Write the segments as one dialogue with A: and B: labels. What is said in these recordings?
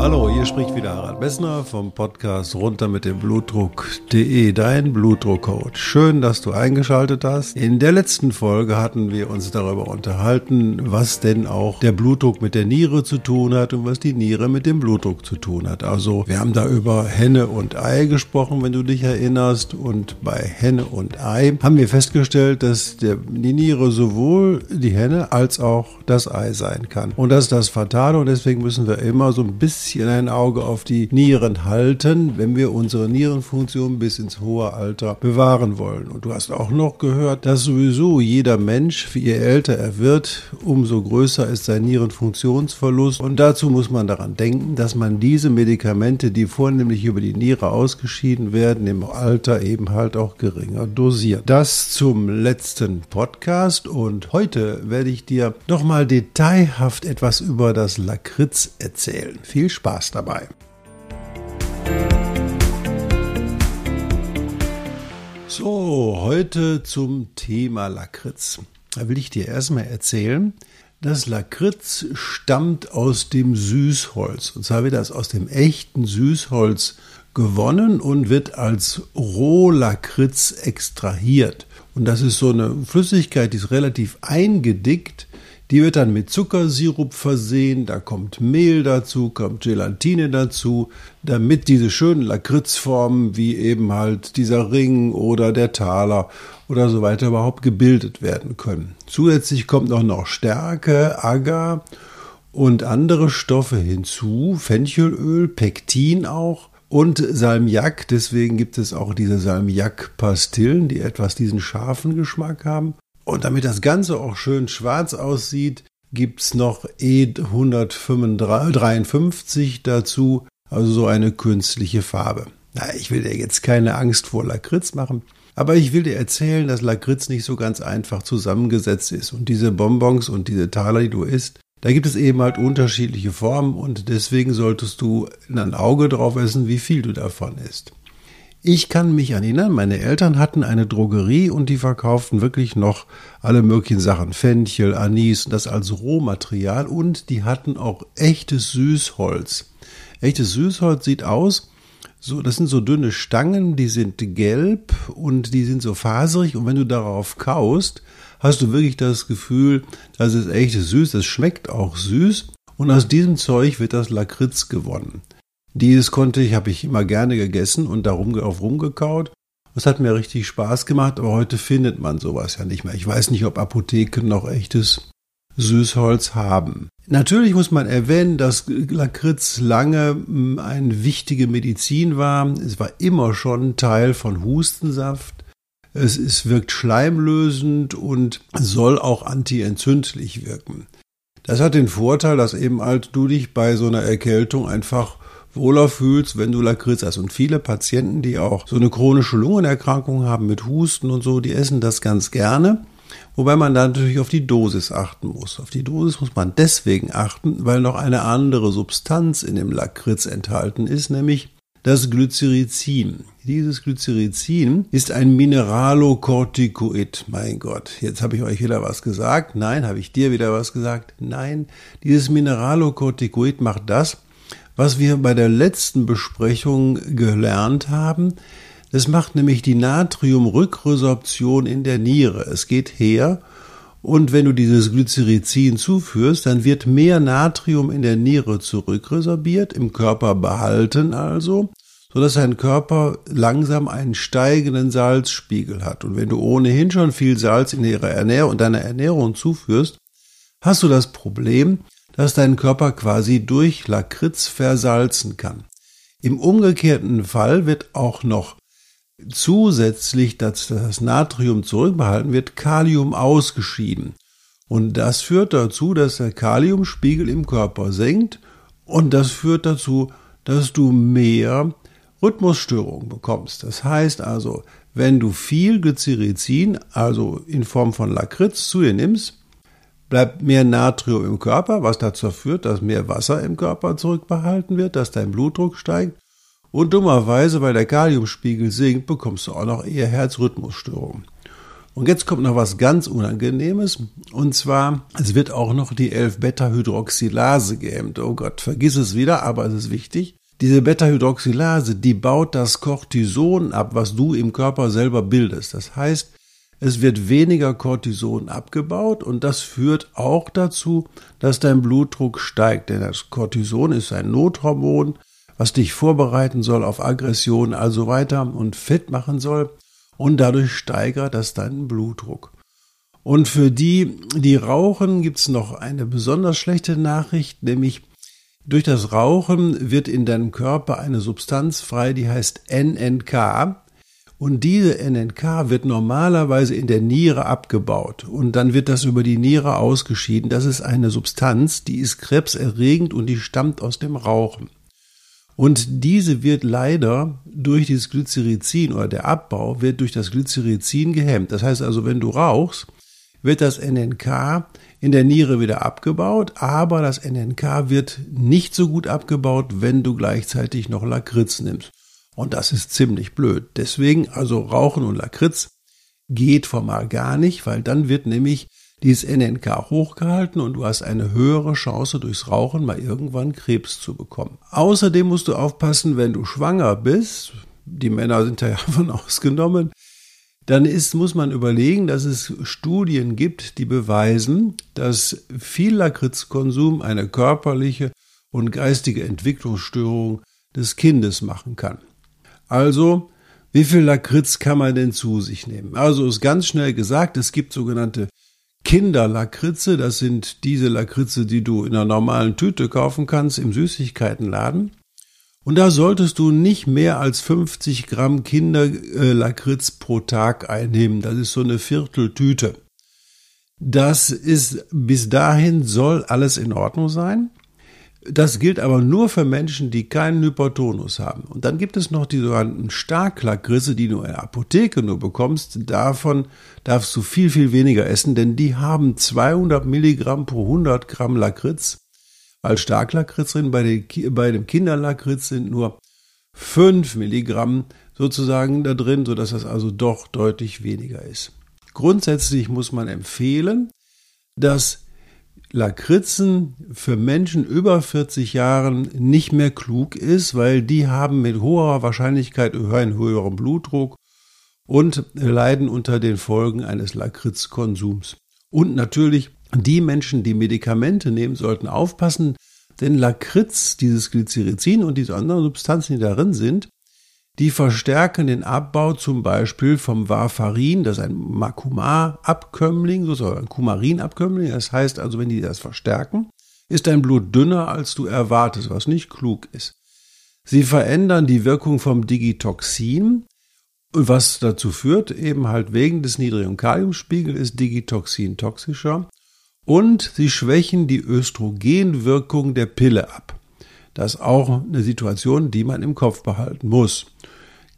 A: Hallo, hier spricht wieder Harald Messner vom Podcast runter mit dem Blutdruck.de, dein Blutdruckcoach. Schön, dass du eingeschaltet hast. In der letzten Folge hatten wir uns darüber unterhalten, was denn auch der Blutdruck mit der Niere zu tun hat und was die Niere mit dem Blutdruck zu tun hat. Also, wir haben da über Henne und Ei gesprochen, wenn du dich erinnerst. Und bei Henne und Ei haben wir festgestellt, dass der, die Niere sowohl die Henne als auch das Ei sein kann. Und das ist das Fatale und deswegen müssen wir immer so ein bisschen bisschen ein Auge auf die Nieren halten, wenn wir unsere Nierenfunktion bis ins hohe Alter bewahren wollen. Und du hast auch noch gehört, dass sowieso jeder Mensch, je älter er wird, umso größer ist sein Nierenfunktionsverlust. Und dazu muss man daran denken, dass man diese Medikamente, die vornehmlich über die Niere ausgeschieden werden, im Alter eben halt auch geringer dosiert. Das zum letzten Podcast und heute werde ich dir nochmal detailhaft etwas über das Lakritz erzählen. Viel Spaß! Spaß dabei. So, heute zum Thema Lakritz. Da will ich dir erstmal erzählen, das Lakritz stammt aus dem Süßholz. Und zwar wird das aus dem echten Süßholz gewonnen und wird als Rohlakritz extrahiert. Und das ist so eine Flüssigkeit, die ist relativ eingedickt die wird dann mit Zuckersirup versehen, da kommt Mehl dazu, kommt Gelatine dazu, damit diese schönen Lakritzformen wie eben halt dieser Ring oder der Taler oder so weiter überhaupt gebildet werden können. Zusätzlich kommt auch noch Stärke, Agar und andere Stoffe hinzu, Fenchelöl, Pektin auch und Salmiak. Deswegen gibt es auch diese Salmiak-Pastillen, die etwas diesen scharfen Geschmack haben. Und damit das Ganze auch schön schwarz aussieht, gibt's noch E153 dazu, also so eine künstliche Farbe. Na, ich will dir jetzt keine Angst vor Lakritz machen, aber ich will dir erzählen, dass Lakritz nicht so ganz einfach zusammengesetzt ist. Und diese Bonbons und diese Taler, die du isst, da gibt es eben halt unterschiedliche Formen und deswegen solltest du ein Auge drauf essen, wie viel du davon isst. Ich kann mich erinnern, meine Eltern hatten eine Drogerie und die verkauften wirklich noch alle möglichen Sachen. Fenchel, Anis, das als Rohmaterial und die hatten auch echtes Süßholz. Echtes Süßholz sieht aus, so, das sind so dünne Stangen, die sind gelb und die sind so faserig und wenn du darauf kaust, hast du wirklich das Gefühl, das ist echtes Süß, das schmeckt auch süß und aus diesem Zeug wird das Lakritz gewonnen. Dieses konnte ich, habe ich immer gerne gegessen und darum auf rumgekaut. Das hat mir richtig Spaß gemacht, aber heute findet man sowas ja nicht mehr. Ich weiß nicht, ob Apotheken noch echtes Süßholz haben. Natürlich muss man erwähnen, dass Lakritz lange hm, eine wichtige Medizin war. Es war immer schon Teil von Hustensaft. Es ist, wirkt schleimlösend und soll auch antientzündlich wirken. Das hat den Vorteil, dass eben halt du dich bei so einer Erkältung einfach wohler fühlst, wenn du Lakritz hast. Und viele Patienten, die auch so eine chronische Lungenerkrankung haben mit Husten und so, die essen das ganz gerne. Wobei man da natürlich auf die Dosis achten muss. Auf die Dosis muss man deswegen achten, weil noch eine andere Substanz in dem Lakritz enthalten ist, nämlich das Glycerizin. Dieses Glycerizin ist ein Mineralokortikoid. Mein Gott, jetzt habe ich euch wieder was gesagt. Nein, habe ich dir wieder was gesagt? Nein, dieses Mineralokortikoid macht das, was wir bei der letzten Besprechung gelernt haben. Das macht nämlich die Natriumrückresorption in der Niere. Es geht her und wenn du dieses Glycerizin zuführst, dann wird mehr Natrium in der Niere zurückresorbiert, im Körper behalten also, sodass dein Körper langsam einen steigenden Salzspiegel hat. Und wenn du ohnehin schon viel Salz in deiner Ernährung zuführst, hast du das Problem, dass dein Körper quasi durch Lakritz versalzen kann. Im umgekehrten Fall wird auch noch zusätzlich, dass das Natrium zurückbehalten wird, Kalium ausgeschieden. Und das führt dazu, dass der Kaliumspiegel im Körper senkt und das führt dazu, dass du mehr Rhythmusstörungen bekommst. Das heißt also, wenn du viel Glycyrrhizin, also in Form von Lakritz, zu dir nimmst, bleibt mehr Natrium im Körper, was dazu führt, dass mehr Wasser im Körper zurückbehalten wird, dass dein Blutdruck steigt. Und dummerweise, weil der Kaliumspiegel sinkt, bekommst du auch noch eher Herzrhythmusstörungen. Und jetzt kommt noch was ganz Unangenehmes. Und zwar, es wird auch noch die 11-Beta-Hydroxylase gehemmt. Oh Gott, vergiss es wieder, aber es ist wichtig. Diese Beta-Hydroxylase, die baut das Cortison ab, was du im Körper selber bildest. Das heißt, es wird weniger Cortison abgebaut und das führt auch dazu, dass dein Blutdruck steigt. Denn das Cortison ist ein Nothormon, was dich vorbereiten soll auf Aggression, also weiter und fit machen soll und dadurch steigert das deinen Blutdruck. Und für die, die rauchen, gibt's noch eine besonders schlechte Nachricht, nämlich durch das Rauchen wird in deinem Körper eine Substanz frei, die heißt NNK. Und diese NNK wird normalerweise in der Niere abgebaut und dann wird das über die Niere ausgeschieden. Das ist eine Substanz, die ist krebserregend und die stammt aus dem Rauchen. Und diese wird leider durch dieses Glycyrrhizin oder der Abbau wird durch das Glycyrrhizin gehemmt. Das heißt also, wenn du rauchst, wird das NNK in der Niere wieder abgebaut, aber das NNK wird nicht so gut abgebaut, wenn du gleichzeitig noch Lakritz nimmst. Und das ist ziemlich blöd. Deswegen also Rauchen und Lakritz geht formal gar nicht, weil dann wird nämlich dieses NNK hochgehalten und du hast eine höhere Chance durchs Rauchen mal irgendwann Krebs zu bekommen. Außerdem musst du aufpassen, wenn du schwanger bist, die Männer sind ja von ausgenommen, dann ist, muss man überlegen, dass es Studien gibt, die beweisen, dass viel Lakritzkonsum eine körperliche und geistige Entwicklungsstörung des Kindes machen kann. Also, wie viel Lakritz kann man denn zu sich nehmen? Also ist ganz schnell gesagt, es gibt sogenannte Kinderlakritze, das sind diese Lakritze, die du in einer normalen Tüte kaufen kannst im Süßigkeitenladen. Und da solltest du nicht mehr als 50 Gramm Kinderlakritz pro Tag einnehmen. Das ist so eine Vierteltüte. Das ist, bis dahin soll alles in Ordnung sein. Das gilt aber nur für Menschen, die keinen Hypertonus haben. Und dann gibt es noch die sogenannten Starklackrisse, die du in der Apotheke nur bekommst. Davon darfst du viel, viel weniger essen, denn die haben 200 Milligramm pro 100 Gramm Lakritz. Als Starklakritz drin, bei, den, bei dem Kinderlakritz sind nur 5 Milligramm sozusagen da drin, sodass das also doch deutlich weniger ist. Grundsätzlich muss man empfehlen, dass Lakritzen für Menschen über 40 Jahren nicht mehr klug ist, weil die haben mit hoher Wahrscheinlichkeit einen höheren Blutdruck und leiden unter den Folgen eines Lakritzkonsums. Und natürlich die Menschen, die Medikamente nehmen, sollten aufpassen, denn Lakritz, dieses Glycyrrhizin und diese anderen Substanzen, die darin sind, die verstärken den Abbau zum Beispiel vom Warfarin, das ist ein Makumar-Abkömmling, sozusagen ein Kumarin-Abkömmling. Das heißt also, wenn die das verstärken, ist dein Blut dünner, als du erwartest, was nicht klug ist. Sie verändern die Wirkung vom Digitoxin, was dazu führt, eben halt wegen des niedrigen Kaliumspiegels ist Digitoxin toxischer. Und sie schwächen die Östrogenwirkung der Pille ab. Das ist auch eine Situation, die man im Kopf behalten muss.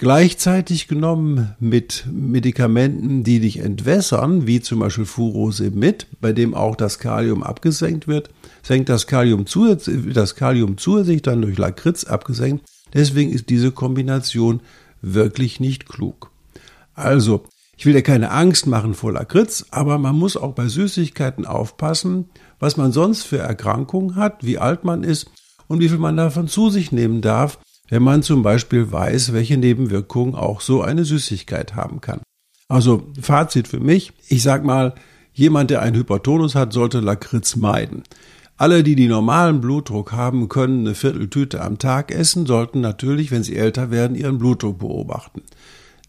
A: Gleichzeitig genommen mit Medikamenten, die dich entwässern, wie zum Beispiel Furosemid, bei dem auch das Kalium abgesenkt wird, senkt das Kalium zusätzlich, das Kalium zusätzlich dann durch Lakritz abgesenkt. Deswegen ist diese Kombination wirklich nicht klug. Also, ich will dir keine Angst machen vor Lakritz, aber man muss auch bei Süßigkeiten aufpassen, was man sonst für Erkrankungen hat, wie alt man ist und wie viel man davon zu sich nehmen darf, wenn man zum Beispiel weiß, welche Nebenwirkungen auch so eine Süßigkeit haben kann. Also Fazit für mich, ich sag mal, jemand, der einen Hypertonus hat, sollte Lakritz meiden. Alle, die die normalen Blutdruck haben, können eine Vierteltüte am Tag essen, sollten natürlich, wenn sie älter werden, ihren Blutdruck beobachten.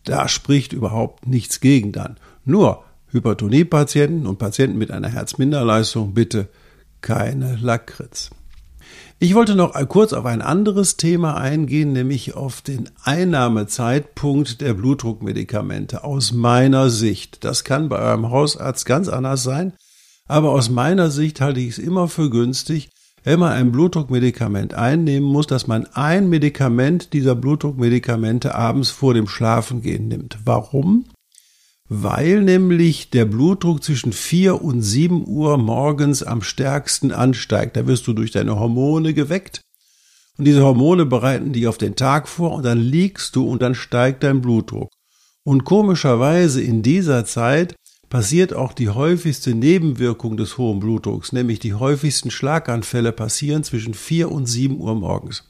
A: Da spricht überhaupt nichts gegen dann. Nur Hypertoniepatienten und Patienten mit einer Herzminderleistung bitte keine Lakritz. Ich wollte noch kurz auf ein anderes Thema eingehen, nämlich auf den Einnahmezeitpunkt der Blutdruckmedikamente. Aus meiner Sicht, das kann bei eurem Hausarzt ganz anders sein, aber aus meiner Sicht halte ich es immer für günstig, wenn man ein Blutdruckmedikament einnehmen muss, dass man ein Medikament dieser Blutdruckmedikamente abends vor dem Schlafengehen nimmt. Warum? Weil nämlich der Blutdruck zwischen 4 und 7 Uhr morgens am stärksten ansteigt. Da wirst du durch deine Hormone geweckt und diese Hormone bereiten dich auf den Tag vor und dann liegst du und dann steigt dein Blutdruck. Und komischerweise in dieser Zeit passiert auch die häufigste Nebenwirkung des hohen Blutdrucks, nämlich die häufigsten Schlaganfälle passieren zwischen 4 und 7 Uhr morgens.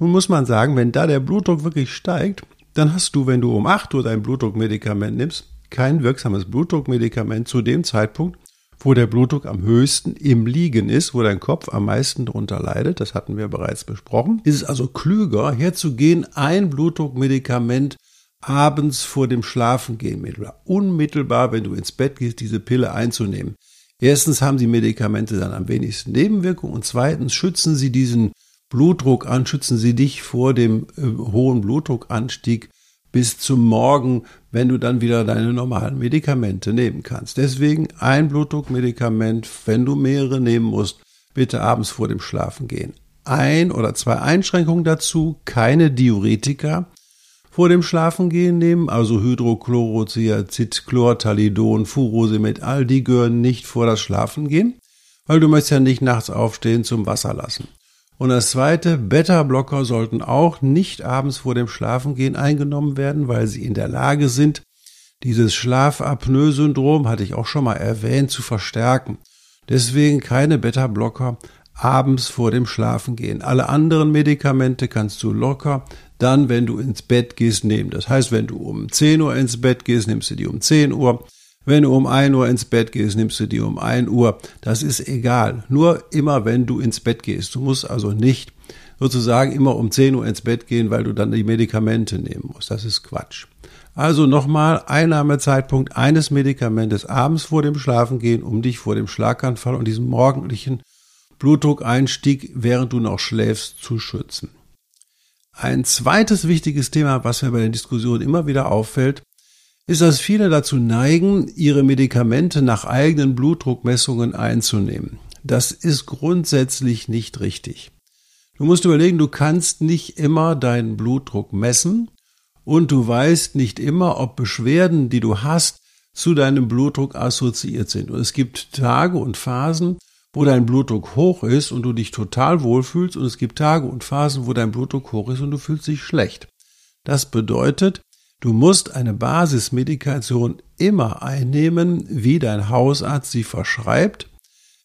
A: Nun muss man sagen, wenn da der Blutdruck wirklich steigt, dann hast du, wenn du um 8 Uhr dein Blutdruckmedikament nimmst, kein wirksames Blutdruckmedikament zu dem Zeitpunkt, wo der Blutdruck am höchsten im Liegen ist, wo dein Kopf am meisten darunter leidet, das hatten wir bereits besprochen, ist es also klüger, herzugehen, ein Blutdruckmedikament abends vor dem Schlafengehen mittelbar, unmittelbar, wenn du ins Bett gehst, diese Pille einzunehmen. Erstens haben die Medikamente dann am wenigsten Nebenwirkungen und zweitens schützen sie diesen Blutdruck an, schützen sie dich vor dem äh, hohen Blutdruckanstieg bis zum Morgen, wenn du dann wieder deine normalen Medikamente nehmen kannst. Deswegen ein Blutdruckmedikament, wenn du mehrere nehmen musst, bitte abends vor dem Schlafen gehen. Ein oder zwei Einschränkungen dazu, keine Diuretika, vor dem Schlafengehen nehmen, also Hydrochlorothiazid, Chlortalidon, Furosemid, all die gehören nicht vor das Schlafengehen, weil du möchtest ja nicht nachts aufstehen zum Wasser lassen. Und das zweite, Beta-Blocker sollten auch nicht abends vor dem Schlafengehen eingenommen werden, weil sie in der Lage sind, dieses Schlafapnoe-Syndrom, hatte ich auch schon mal erwähnt, zu verstärken. Deswegen keine Beta-Blocker abends vor dem Schlafengehen. Alle anderen Medikamente kannst du locker dann, wenn du ins Bett gehst, nehmen. Das heißt, wenn du um 10 Uhr ins Bett gehst, nimmst du die um 10 Uhr. Wenn du um 1 Uhr ins Bett gehst, nimmst du die um 1 Uhr. Das ist egal. Nur immer, wenn du ins Bett gehst. Du musst also nicht sozusagen immer um 10 Uhr ins Bett gehen, weil du dann die Medikamente nehmen musst. Das ist Quatsch. Also nochmal, Einnahmezeitpunkt eines Medikamentes abends vor dem Schlafengehen, um dich vor dem Schlaganfall und diesem morgendlichen Blutdruckeinstieg, während du noch schläfst, zu schützen. Ein zweites wichtiges Thema, was mir bei den Diskussionen immer wieder auffällt, ist, dass viele dazu neigen, ihre Medikamente nach eigenen Blutdruckmessungen einzunehmen. Das ist grundsätzlich nicht richtig. Du musst überlegen, du kannst nicht immer deinen Blutdruck messen und du weißt nicht immer, ob Beschwerden, die du hast, zu deinem Blutdruck assoziiert sind. Und es gibt Tage und Phasen, wo dein Blutdruck hoch ist und du dich total wohlfühlst und es gibt Tage und Phasen, wo dein Blutdruck hoch ist und du fühlst dich schlecht. Das bedeutet, du musst eine Basismedikation immer einnehmen, wie dein Hausarzt sie verschreibt.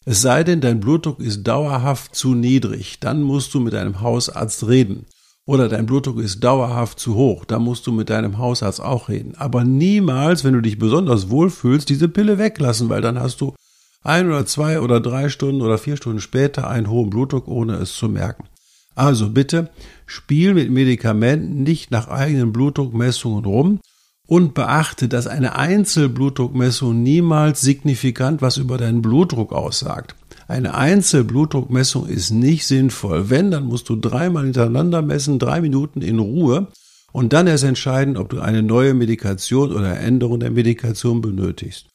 A: Es sei denn, dein Blutdruck ist dauerhaft zu niedrig, dann musst du mit deinem Hausarzt reden. Oder dein Blutdruck ist dauerhaft zu hoch, dann musst du mit deinem Hausarzt auch reden. Aber niemals, wenn du dich besonders wohlfühlst, diese Pille weglassen, weil dann hast du ein oder zwei oder drei Stunden oder vier Stunden später einen hohen Blutdruck, ohne es zu merken. Also bitte spiel mit Medikamenten nicht nach eigenen Blutdruckmessungen rum und beachte, dass eine Einzelblutdruckmessung niemals signifikant was über deinen Blutdruck aussagt. Eine Einzelblutdruckmessung ist nicht sinnvoll. Wenn, dann musst du dreimal hintereinander messen, drei Minuten in Ruhe und dann erst entscheiden, ob du eine neue Medikation oder Änderung der Medikation benötigst.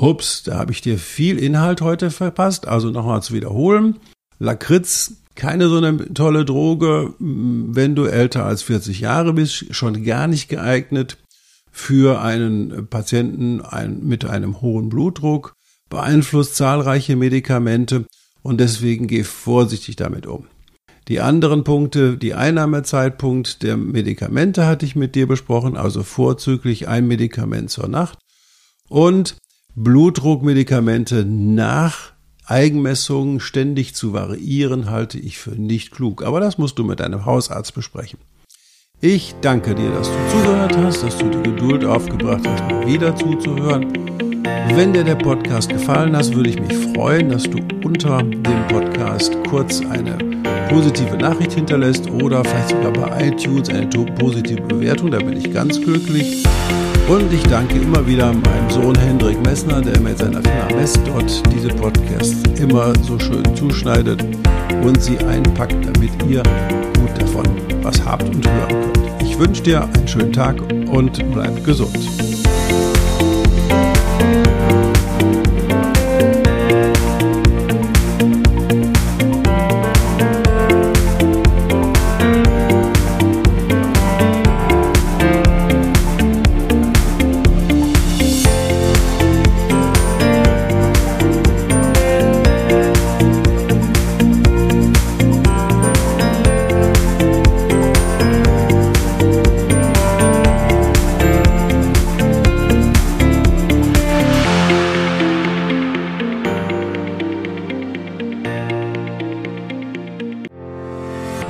A: Hups, da habe ich dir viel Inhalt heute verpasst. Also nochmal zu wiederholen. Lakritz, keine so eine tolle Droge, wenn du älter als 40 Jahre bist, schon gar nicht geeignet für einen Patienten mit einem hohen Blutdruck, beeinflusst zahlreiche Medikamente und deswegen geh vorsichtig damit um. Die anderen Punkte, die Einnahmezeitpunkt der Medikamente hatte ich mit dir besprochen, also vorzüglich ein Medikament zur Nacht und Blutdruckmedikamente nach Eigenmessungen ständig zu variieren, halte ich für nicht klug. Aber das musst du mit deinem Hausarzt besprechen. Ich danke dir, dass du zugehört hast, dass du die Geduld aufgebracht hast, mal wieder zuzuhören. Wenn dir der Podcast gefallen hat, würde ich mich freuen, dass du unter dem Podcast kurz eine positive Nachricht hinterlässt oder vielleicht sogar bei iTunes eine positive Bewertung. Da bin ich ganz glücklich. Und ich danke immer wieder meinem Sohn Hendrik Messner, der mit seiner Firma Messdot diese Podcasts immer so schön zuschneidet und sie einpackt, damit ihr gut davon was habt und hören könnt. Ich wünsche dir einen schönen Tag und bleib gesund.